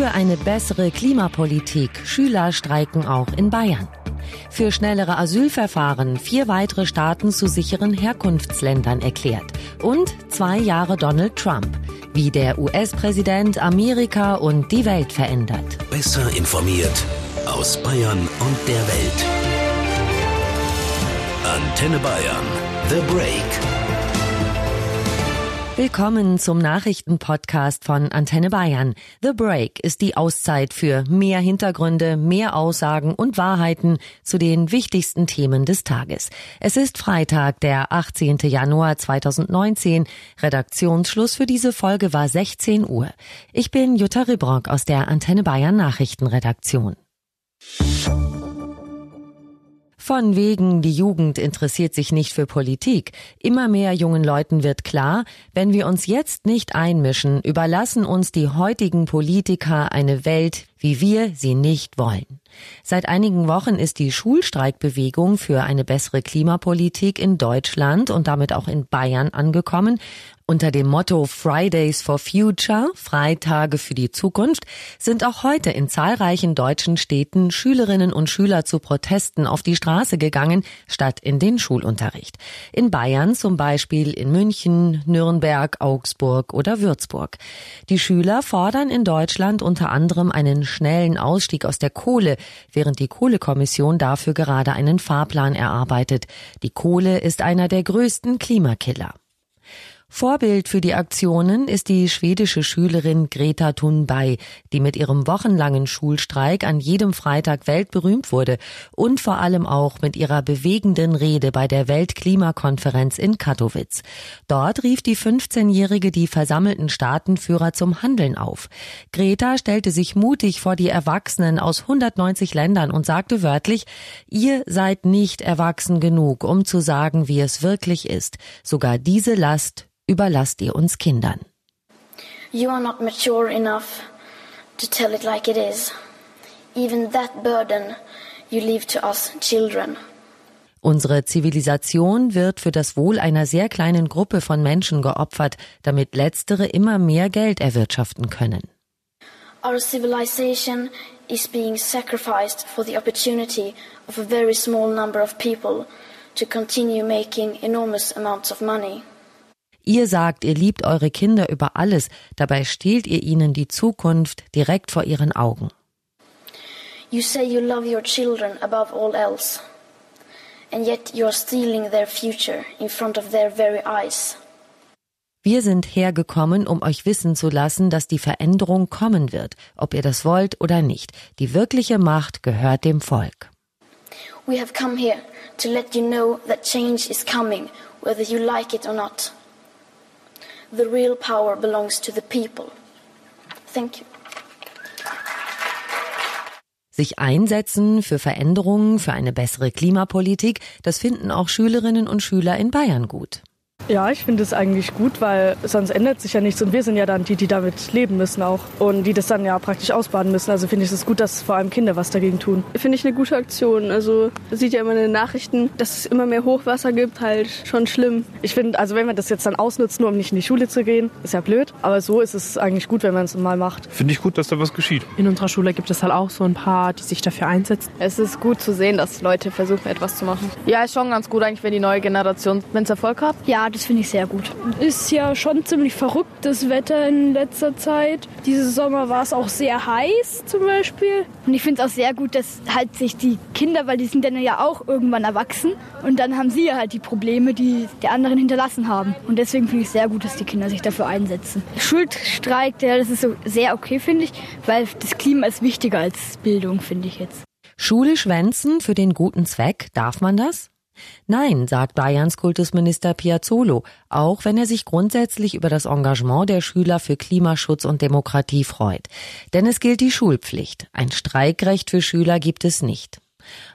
Für eine bessere Klimapolitik. Schüler streiken auch in Bayern. Für schnellere Asylverfahren vier weitere Staaten zu sicheren Herkunftsländern erklärt. Und zwei Jahre Donald Trump. Wie der US-Präsident Amerika und die Welt verändert. Besser informiert aus Bayern und der Welt. Antenne Bayern. The Break. Willkommen zum Nachrichtenpodcast von Antenne Bayern. The Break ist die Auszeit für mehr Hintergründe, mehr Aussagen und Wahrheiten zu den wichtigsten Themen des Tages. Es ist Freitag, der 18. Januar 2019. Redaktionsschluss für diese Folge war 16 Uhr. Ich bin Jutta Ribrock aus der Antenne Bayern Nachrichtenredaktion. Von wegen, die Jugend interessiert sich nicht für Politik. Immer mehr jungen Leuten wird klar, wenn wir uns jetzt nicht einmischen, überlassen uns die heutigen Politiker eine Welt, wie wir sie nicht wollen. Seit einigen Wochen ist die Schulstreikbewegung für eine bessere Klimapolitik in Deutschland und damit auch in Bayern angekommen. Unter dem Motto Fridays for Future, Freitage für die Zukunft, sind auch heute in zahlreichen deutschen Städten Schülerinnen und Schüler zu Protesten auf die Straße gegangen, statt in den Schulunterricht. In Bayern zum Beispiel in München, Nürnberg, Augsburg oder Würzburg. Die Schüler fordern in Deutschland unter anderem einen schnellen Ausstieg aus der Kohle, während die Kohlekommission dafür gerade einen Fahrplan erarbeitet. Die Kohle ist einer der größten Klimakiller. Vorbild für die Aktionen ist die schwedische Schülerin Greta Thunberg, die mit ihrem wochenlangen Schulstreik an jedem Freitag weltberühmt wurde und vor allem auch mit ihrer bewegenden Rede bei der Weltklimakonferenz in Katowice. Dort rief die 15-Jährige die versammelten Staatenführer zum Handeln auf. Greta stellte sich mutig vor die Erwachsenen aus 190 Ländern und sagte wörtlich, ihr seid nicht erwachsen genug, um zu sagen, wie es wirklich ist. Sogar diese Last überlasst ihr uns Kindern. You are not mature enough to tell it like it is. Even that burden you leave to us children. Unsere Zivilisation wird für das Wohl einer sehr kleinen Gruppe von Menschen geopfert, damit letztere immer mehr Geld erwirtschaften können. Our civilization is being sacrificed for the opportunity of a very small number of people to continue making enormous amounts of money. Ihr sagt, ihr liebt eure Kinder über alles, dabei stehlt ihr ihnen die Zukunft direkt vor ihren Augen. You say you love your children above all else, and yet you are stealing their future in front of their very eyes. Wir sind hergekommen, um euch wissen zu lassen, dass die Veränderung kommen wird, ob ihr das wollt oder nicht. Die wirkliche Macht gehört dem Volk. We have come here to let you know that change is coming, whether you like it or not the real power belongs to the people. Thank you. Sich einsetzen für Veränderungen, für eine bessere Klimapolitik, das finden auch Schülerinnen und Schüler in Bayern gut. Ja, ich finde es eigentlich gut, weil sonst ändert sich ja nichts und wir sind ja dann die, die damit leben müssen auch und die das dann ja praktisch ausbaden müssen. Also finde ich es gut, dass vor allem Kinder was dagegen tun. Finde ich eine gute Aktion. Also sieht ja immer in den Nachrichten, dass es immer mehr Hochwasser gibt, halt schon schlimm. Ich finde, also wenn man das jetzt dann ausnutzt, nur um nicht in die Schule zu gehen, ist ja blöd. Aber so ist es eigentlich gut, wenn man es mal macht. Finde ich gut, dass da was geschieht. In unserer Schule gibt es halt auch so ein paar, die sich dafür einsetzen. Es ist gut zu sehen, dass Leute versuchen, etwas zu machen. Ja, ist schon ganz gut eigentlich, wenn die neue Generation, wenn es Erfolg hat. Ja, das finde ich sehr gut. Ist ja schon ziemlich verrücktes Wetter in letzter Zeit. Dieses Sommer war es auch sehr heiß zum Beispiel. Und ich finde es auch sehr gut, dass halt sich die Kinder, weil die sind dann ja auch irgendwann erwachsen und dann haben sie ja halt die Probleme, die die anderen hinterlassen haben. Und deswegen finde ich es sehr gut, dass die Kinder sich dafür einsetzen. Schulstreik, ja, das ist so sehr okay, finde ich, weil das Klima ist wichtiger als Bildung, finde ich jetzt. Schule schwänzen für den guten Zweck, darf man das? Nein, sagt Bayerns Kultusminister Piazzolo, auch wenn er sich grundsätzlich über das Engagement der Schüler für Klimaschutz und Demokratie freut. Denn es gilt die Schulpflicht. Ein Streikrecht für Schüler gibt es nicht.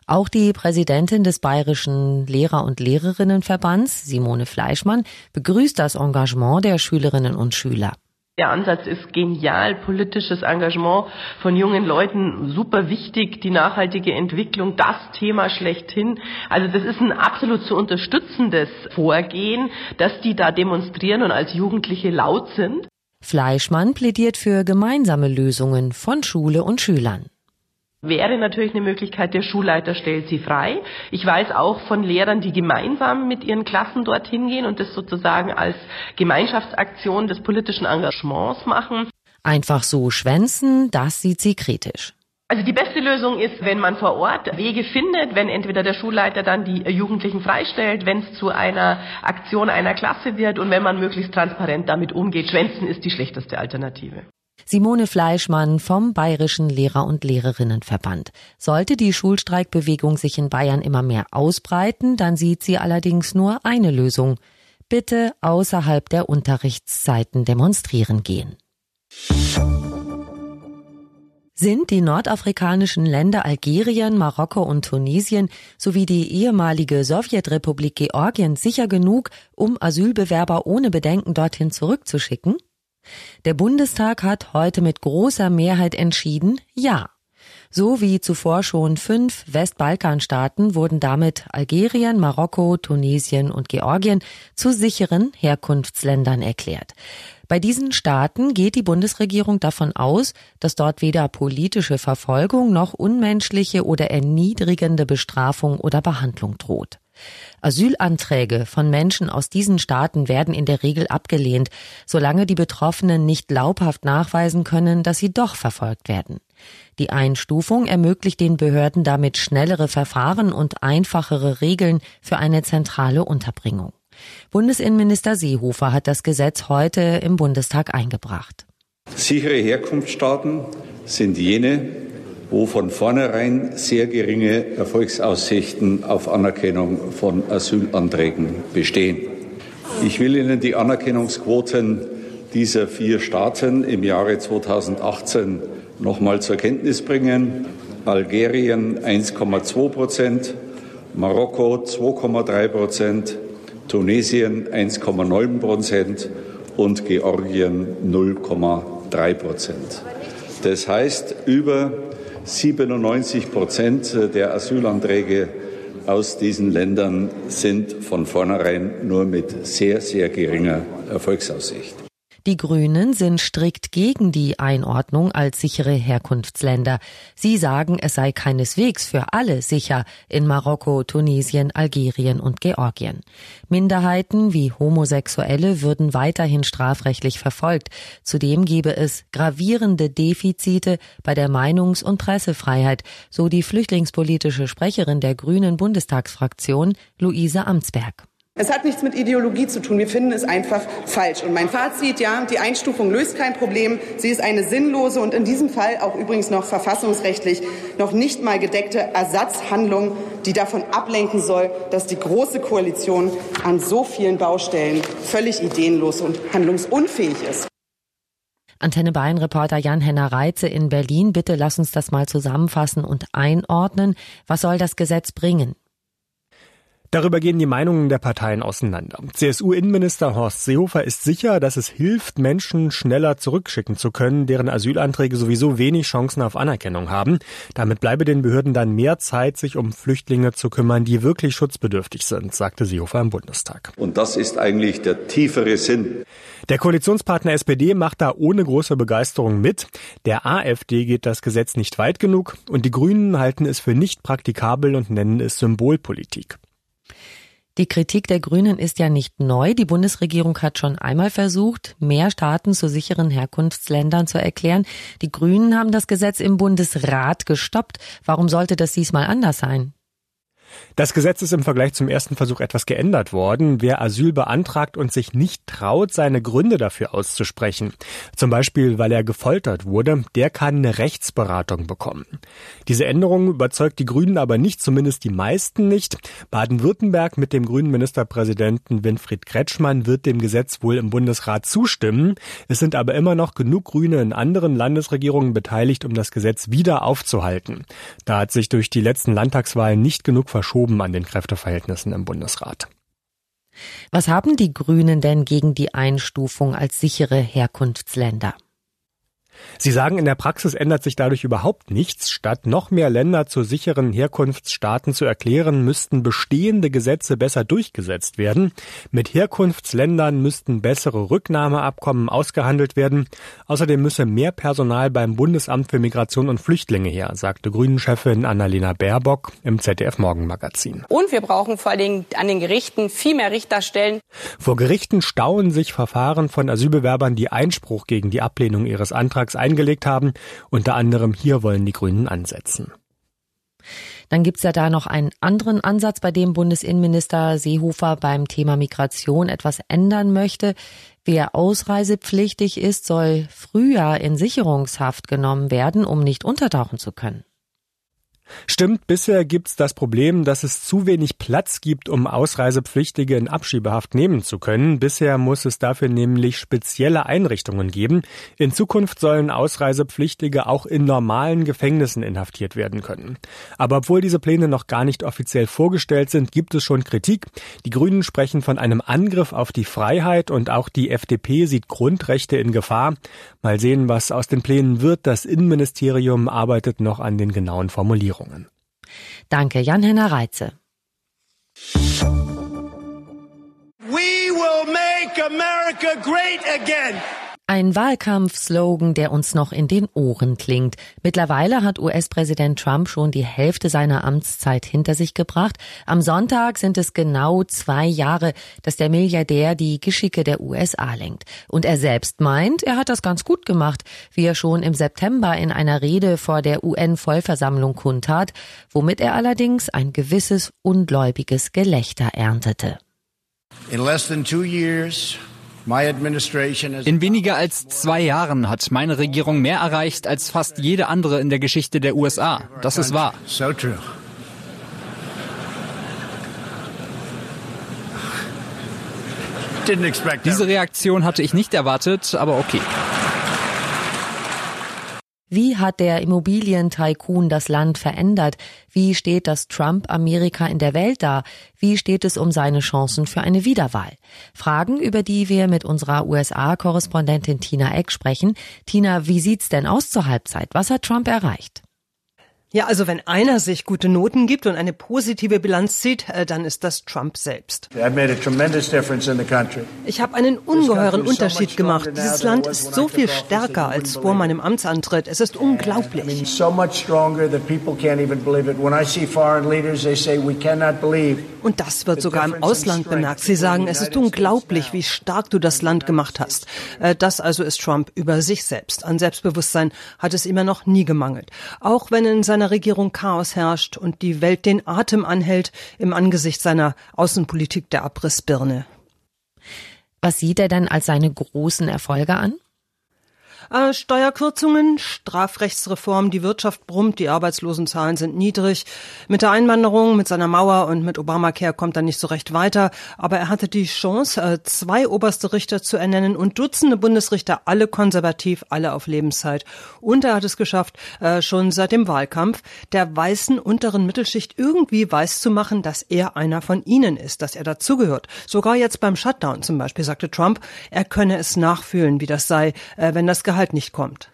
Auch die Präsidentin des Bayerischen Lehrer- und Lehrerinnenverbands, Simone Fleischmann, begrüßt das Engagement der Schülerinnen und Schüler. Der Ansatz ist genial, politisches Engagement von jungen Leuten super wichtig, die nachhaltige Entwicklung, das Thema schlechthin. Also das ist ein absolut zu unterstützendes Vorgehen, dass die da demonstrieren und als Jugendliche laut sind. Fleischmann plädiert für gemeinsame Lösungen von Schule und Schülern wäre natürlich eine Möglichkeit, der Schulleiter stellt sie frei. Ich weiß auch von Lehrern, die gemeinsam mit ihren Klassen dorthin gehen und das sozusagen als Gemeinschaftsaktion des politischen Engagements machen. Einfach so schwänzen, das sieht sie kritisch. Also die beste Lösung ist, wenn man vor Ort Wege findet, wenn entweder der Schulleiter dann die Jugendlichen freistellt, wenn es zu einer Aktion einer Klasse wird und wenn man möglichst transparent damit umgeht. Schwänzen ist die schlechteste Alternative. Simone Fleischmann vom Bayerischen Lehrer- und Lehrerinnenverband. Sollte die Schulstreikbewegung sich in Bayern immer mehr ausbreiten, dann sieht sie allerdings nur eine Lösung. Bitte außerhalb der Unterrichtszeiten demonstrieren gehen. Sind die nordafrikanischen Länder Algerien, Marokko und Tunesien sowie die ehemalige Sowjetrepublik Georgien sicher genug, um Asylbewerber ohne Bedenken dorthin zurückzuschicken? Der Bundestag hat heute mit großer Mehrheit entschieden, ja. So wie zuvor schon fünf Westbalkanstaaten wurden damit Algerien, Marokko, Tunesien und Georgien zu sicheren Herkunftsländern erklärt. Bei diesen Staaten geht die Bundesregierung davon aus, dass dort weder politische Verfolgung noch unmenschliche oder erniedrigende Bestrafung oder Behandlung droht. Asylanträge von Menschen aus diesen Staaten werden in der Regel abgelehnt, solange die Betroffenen nicht glaubhaft nachweisen können, dass sie doch verfolgt werden. Die Einstufung ermöglicht den Behörden damit schnellere Verfahren und einfachere Regeln für eine zentrale Unterbringung. Bundesinnenminister Seehofer hat das Gesetz heute im Bundestag eingebracht. Sichere Herkunftsstaaten sind jene, wo von vornherein sehr geringe Erfolgsaussichten auf Anerkennung von Asylanträgen bestehen. Ich will Ihnen die Anerkennungsquoten dieser vier Staaten im Jahre 2018 noch mal zur Kenntnis bringen. Algerien 1,2 Prozent, Marokko 2,3 Prozent, Tunesien 1,9 Prozent und Georgien 0,3 Prozent. Das heißt, über 97 Prozent der Asylanträge aus diesen Ländern sind von vornherein nur mit sehr, sehr geringer Erfolgsaussicht. Die Grünen sind strikt gegen die Einordnung als sichere Herkunftsländer. Sie sagen, es sei keineswegs für alle sicher in Marokko, Tunesien, Algerien und Georgien. Minderheiten wie Homosexuelle würden weiterhin strafrechtlich verfolgt. Zudem gebe es gravierende Defizite bei der Meinungs- und Pressefreiheit, so die flüchtlingspolitische Sprecherin der Grünen Bundestagsfraktion, Luise Amtsberg. Es hat nichts mit Ideologie zu tun. Wir finden es einfach falsch. Und mein Fazit, ja, die Einstufung löst kein Problem. Sie ist eine sinnlose und in diesem Fall auch übrigens noch verfassungsrechtlich noch nicht mal gedeckte Ersatzhandlung, die davon ablenken soll, dass die Große Koalition an so vielen Baustellen völlig ideenlos und handlungsunfähig ist. Antenne Bayern Reporter Jan-Henner Reitze in Berlin. Bitte lass uns das mal zusammenfassen und einordnen. Was soll das Gesetz bringen? Darüber gehen die Meinungen der Parteien auseinander. CSU-Innenminister Horst Seehofer ist sicher, dass es hilft, Menschen schneller zurückschicken zu können, deren Asylanträge sowieso wenig Chancen auf Anerkennung haben. Damit bleibe den Behörden dann mehr Zeit, sich um Flüchtlinge zu kümmern, die wirklich schutzbedürftig sind, sagte Seehofer im Bundestag. Und das ist eigentlich der tiefere Sinn. Der Koalitionspartner SPD macht da ohne große Begeisterung mit. Der AfD geht das Gesetz nicht weit genug und die Grünen halten es für nicht praktikabel und nennen es Symbolpolitik. Die Kritik der Grünen ist ja nicht neu. Die Bundesregierung hat schon einmal versucht, mehr Staaten zu sicheren Herkunftsländern zu erklären. Die Grünen haben das Gesetz im Bundesrat gestoppt. Warum sollte das diesmal anders sein? Das Gesetz ist im Vergleich zum ersten Versuch etwas geändert worden. Wer Asyl beantragt und sich nicht traut, seine Gründe dafür auszusprechen, zum Beispiel weil er gefoltert wurde, der kann eine Rechtsberatung bekommen. Diese Änderung überzeugt die Grünen aber nicht, zumindest die meisten nicht. Baden-Württemberg mit dem grünen Ministerpräsidenten Winfried Kretschmann wird dem Gesetz wohl im Bundesrat zustimmen. Es sind aber immer noch genug Grüne in anderen Landesregierungen beteiligt, um das Gesetz wieder aufzuhalten. Da hat sich durch die letzten Landtagswahlen nicht genug verschoben an den Kräfteverhältnissen im Bundesrat. Was haben die Grünen denn gegen die Einstufung als sichere Herkunftsländer? Sie sagen, in der Praxis ändert sich dadurch überhaupt nichts. Statt noch mehr Länder zu sicheren Herkunftsstaaten zu erklären, müssten bestehende Gesetze besser durchgesetzt werden. Mit Herkunftsländern müssten bessere Rücknahmeabkommen ausgehandelt werden. Außerdem müsse mehr Personal beim Bundesamt für Migration und Flüchtlinge her, sagte Grünen-Chefin Annalena Baerbock im ZDF Morgenmagazin. Und wir brauchen vor allen Dingen an den Gerichten viel mehr Richterstellen. Vor Gerichten stauen sich Verfahren von Asylbewerbern, die Einspruch gegen die Ablehnung ihres Antrags Antrags eingelegt haben. Unter anderem hier wollen die Grünen ansetzen. Dann gibt's ja da noch einen anderen Ansatz, bei dem Bundesinnenminister Seehofer beim Thema Migration etwas ändern möchte. Wer ausreisepflichtig ist, soll früher in Sicherungshaft genommen werden, um nicht untertauchen zu können. Stimmt, bisher gibt's das Problem, dass es zu wenig Platz gibt, um Ausreisepflichtige in Abschiebehaft nehmen zu können. Bisher muss es dafür nämlich spezielle Einrichtungen geben. In Zukunft sollen Ausreisepflichtige auch in normalen Gefängnissen inhaftiert werden können. Aber obwohl diese Pläne noch gar nicht offiziell vorgestellt sind, gibt es schon Kritik. Die Grünen sprechen von einem Angriff auf die Freiheit und auch die FDP sieht Grundrechte in Gefahr. Mal sehen, was aus den Plänen wird. Das Innenministerium arbeitet noch an den genauen Formulierungen. Regierungen. Danke, Jan-Henner Reitze. We will make America great again. Ein Wahlkampfslogan, der uns noch in den Ohren klingt. Mittlerweile hat US-Präsident Trump schon die Hälfte seiner Amtszeit hinter sich gebracht. Am Sonntag sind es genau zwei Jahre, dass der Milliardär die Geschicke der USA lenkt. Und er selbst meint, er hat das ganz gut gemacht, wie er schon im September in einer Rede vor der UN-Vollversammlung kundtat, womit er allerdings ein gewisses ungläubiges Gelächter erntete. In less than two years, in weniger als zwei Jahren hat meine Regierung mehr erreicht als fast jede andere in der Geschichte der USA. Das ist wahr. Diese Reaktion hatte ich nicht erwartet, aber okay. Wie hat der Immobilientycoon das Land verändert? Wie steht das Trump-Amerika in der Welt da? Wie steht es um seine Chancen für eine Wiederwahl? Fragen, über die wir mit unserer USA-Korrespondentin Tina Eck sprechen. Tina, wie sieht's denn aus zur Halbzeit? Was hat Trump erreicht? Ja, also wenn einer sich gute Noten gibt und eine positive Bilanz zieht, äh, dann ist das Trump selbst. Ich habe einen ungeheuren Unterschied gemacht. Dieses Land ist so viel stärker als vor meinem Amtsantritt. Es ist unglaublich. Und das wird sogar im Ausland bemerkt. Sie sagen, es ist unglaublich, wie stark du das Land gemacht hast. Äh, das also ist Trump über sich selbst. An Selbstbewusstsein hat es immer noch nie gemangelt. Auch wenn in seiner seiner Regierung Chaos herrscht und die Welt den Atem anhält im Angesicht seiner Außenpolitik der Abrissbirne. Was sieht er denn als seine großen Erfolge an? Äh, Steuerkürzungen, Strafrechtsreform, die Wirtschaft brummt, die Arbeitslosenzahlen sind niedrig. Mit der Einwanderung, mit seiner Mauer und mit Obamacare kommt er nicht so recht weiter. Aber er hatte die Chance, äh, zwei oberste Richter zu ernennen und Dutzende Bundesrichter, alle konservativ, alle auf Lebenszeit. Und er hat es geschafft, äh, schon seit dem Wahlkampf der weißen unteren Mittelschicht irgendwie weiß zu machen, dass er einer von ihnen ist, dass er dazugehört. Sogar jetzt beim Shutdown zum Beispiel sagte Trump, er könne es nachfühlen, wie das sei, wenn das Gehalt Gehalt nicht kommt.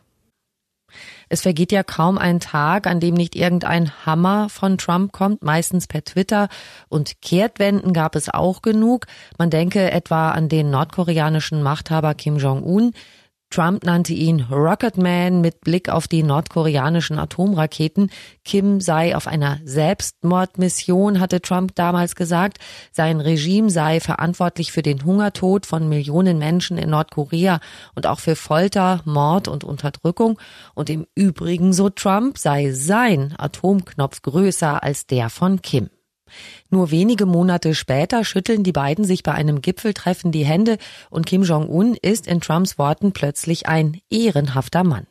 Es vergeht ja kaum ein Tag, an dem nicht irgendein Hammer von Trump kommt, meistens per Twitter. Und Kehrtwenden gab es auch genug. Man denke etwa an den nordkoreanischen Machthaber Kim Jong-un, Trump nannte ihn Rocketman mit Blick auf die nordkoreanischen Atomraketen. Kim sei auf einer Selbstmordmission, hatte Trump damals gesagt. Sein Regime sei verantwortlich für den Hungertod von Millionen Menschen in Nordkorea und auch für Folter, Mord und Unterdrückung. Und im Übrigen, so Trump, sei sein Atomknopf größer als der von Kim. Nur wenige Monate später schütteln die beiden sich bei einem Gipfeltreffen die Hände und Kim Jong-un ist in Trumps Worten plötzlich ein ehrenhafter Mann.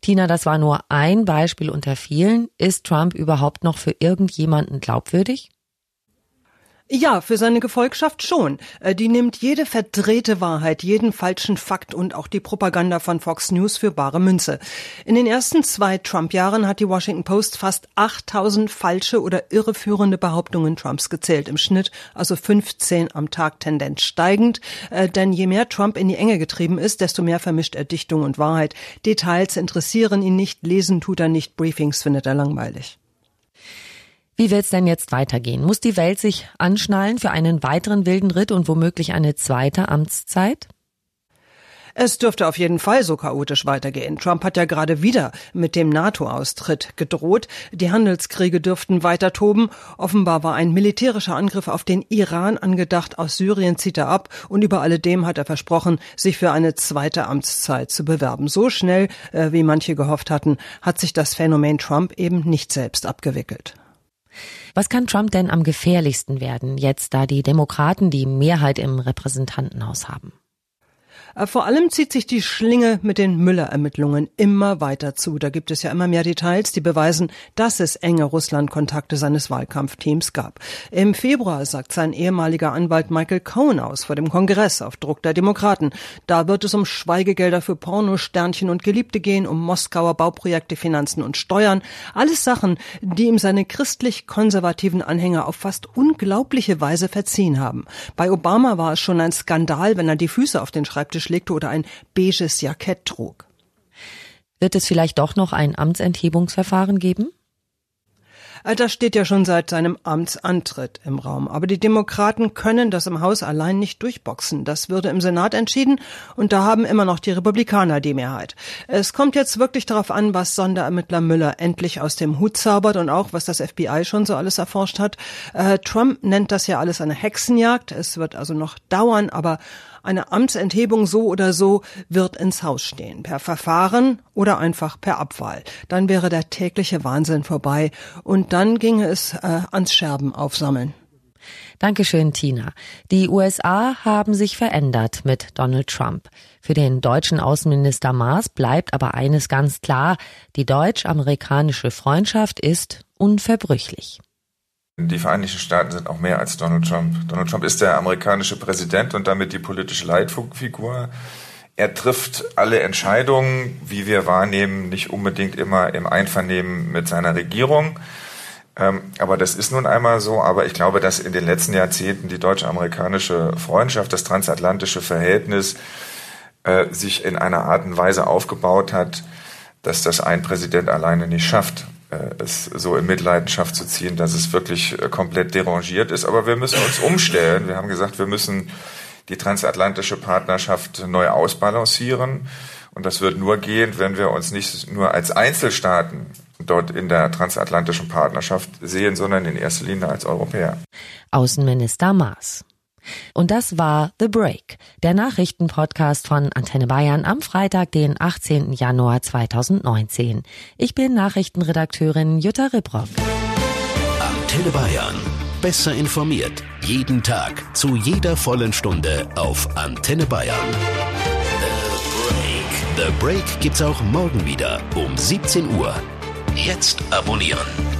Tina, das war nur ein Beispiel unter vielen. Ist Trump überhaupt noch für irgendjemanden glaubwürdig? Ja, für seine Gefolgschaft schon. Äh, die nimmt jede verdrehte Wahrheit, jeden falschen Fakt und auch die Propaganda von Fox News für bare Münze. In den ersten zwei Trump-Jahren hat die Washington Post fast 8000 falsche oder irreführende Behauptungen Trumps gezählt. Im Schnitt also 15 am Tag, Tendenz steigend. Äh, denn je mehr Trump in die Enge getrieben ist, desto mehr vermischt er Dichtung und Wahrheit. Details interessieren ihn nicht, lesen tut er nicht, Briefings findet er langweilig. Wie wird's denn jetzt weitergehen? Muss die Welt sich anschnallen für einen weiteren wilden Ritt und womöglich eine zweite Amtszeit? Es dürfte auf jeden Fall so chaotisch weitergehen. Trump hat ja gerade wieder mit dem NATO-Austritt gedroht. Die Handelskriege dürften weiter toben. Offenbar war ein militärischer Angriff auf den Iran angedacht. Aus Syrien zieht er ab und über alledem hat er versprochen, sich für eine zweite Amtszeit zu bewerben. So schnell, äh, wie manche gehofft hatten, hat sich das Phänomen Trump eben nicht selbst abgewickelt. Was kann Trump denn am gefährlichsten werden, jetzt da die Demokraten die Mehrheit im Repräsentantenhaus haben? Äh, vor allem zieht sich die Schlinge mit den Müller-Ermittlungen immer weiter zu. Da gibt es ja immer mehr Details, die beweisen, dass es enge Russland-Kontakte seines Wahlkampfteams gab. Im Februar sagt sein ehemaliger Anwalt Michael Cohen aus vor dem Kongress auf Druck der Demokraten. Da wird es um Schweigegelder für Pornosternchen und Geliebte gehen, um Moskauer Bauprojekte, Finanzen und Steuern. Alles Sachen, die ihm seine christlich-konservativen Anhänger auf fast unglaubliche Weise verziehen haben. Bei Obama war es schon ein Skandal, wenn er die Füße auf den Schreibtisch legte oder ein beiges Jackett trug. Wird es vielleicht doch noch ein Amtsenthebungsverfahren geben? Äh, das steht ja schon seit seinem Amtsantritt im Raum. Aber die Demokraten können das im Haus allein nicht durchboxen. Das würde im Senat entschieden und da haben immer noch die Republikaner die Mehrheit. Es kommt jetzt wirklich darauf an, was Sonderermittler Müller endlich aus dem Hut zaubert und auch, was das FBI schon so alles erforscht hat. Äh, Trump nennt das ja alles eine Hexenjagd. Es wird also noch dauern, aber eine Amtsenthebung so oder so wird ins Haus stehen, per Verfahren oder einfach per Abwahl. Dann wäre der tägliche Wahnsinn vorbei und dann ginge es äh, ans Scherben aufsammeln. Dankeschön, Tina. Die USA haben sich verändert mit Donald Trump. Für den deutschen Außenminister Maas bleibt aber eines ganz klar. Die deutsch-amerikanische Freundschaft ist unverbrüchlich. Die Vereinigten Staaten sind auch mehr als Donald Trump. Donald Trump ist der amerikanische Präsident und damit die politische Leitfigur. Er trifft alle Entscheidungen, wie wir wahrnehmen, nicht unbedingt immer im Einvernehmen mit seiner Regierung. Ähm, aber das ist nun einmal so. Aber ich glaube, dass in den letzten Jahrzehnten die deutsch-amerikanische Freundschaft, das transatlantische Verhältnis äh, sich in einer Art und Weise aufgebaut hat, dass das ein Präsident alleine nicht schafft. Äh, es so in Mitleidenschaft zu ziehen, dass es wirklich äh, komplett derangiert ist. Aber wir müssen uns umstellen. Wir haben gesagt, wir müssen die transatlantische Partnerschaft neu ausbalancieren. Und das wird nur gehen, wenn wir uns nicht nur als Einzelstaaten dort in der transatlantischen Partnerschaft sehen, sondern in erster Linie als Europäer. Außenminister Maas. Und das war The Break, der Nachrichtenpodcast von Antenne Bayern am Freitag, den 18. Januar 2019. Ich bin Nachrichtenredakteurin Jutta Ribrock. Antenne Bayern. Besser informiert. Jeden Tag. Zu jeder vollen Stunde auf Antenne Bayern. The Break. The Break gibt's auch morgen wieder um 17 Uhr. Jetzt abonnieren.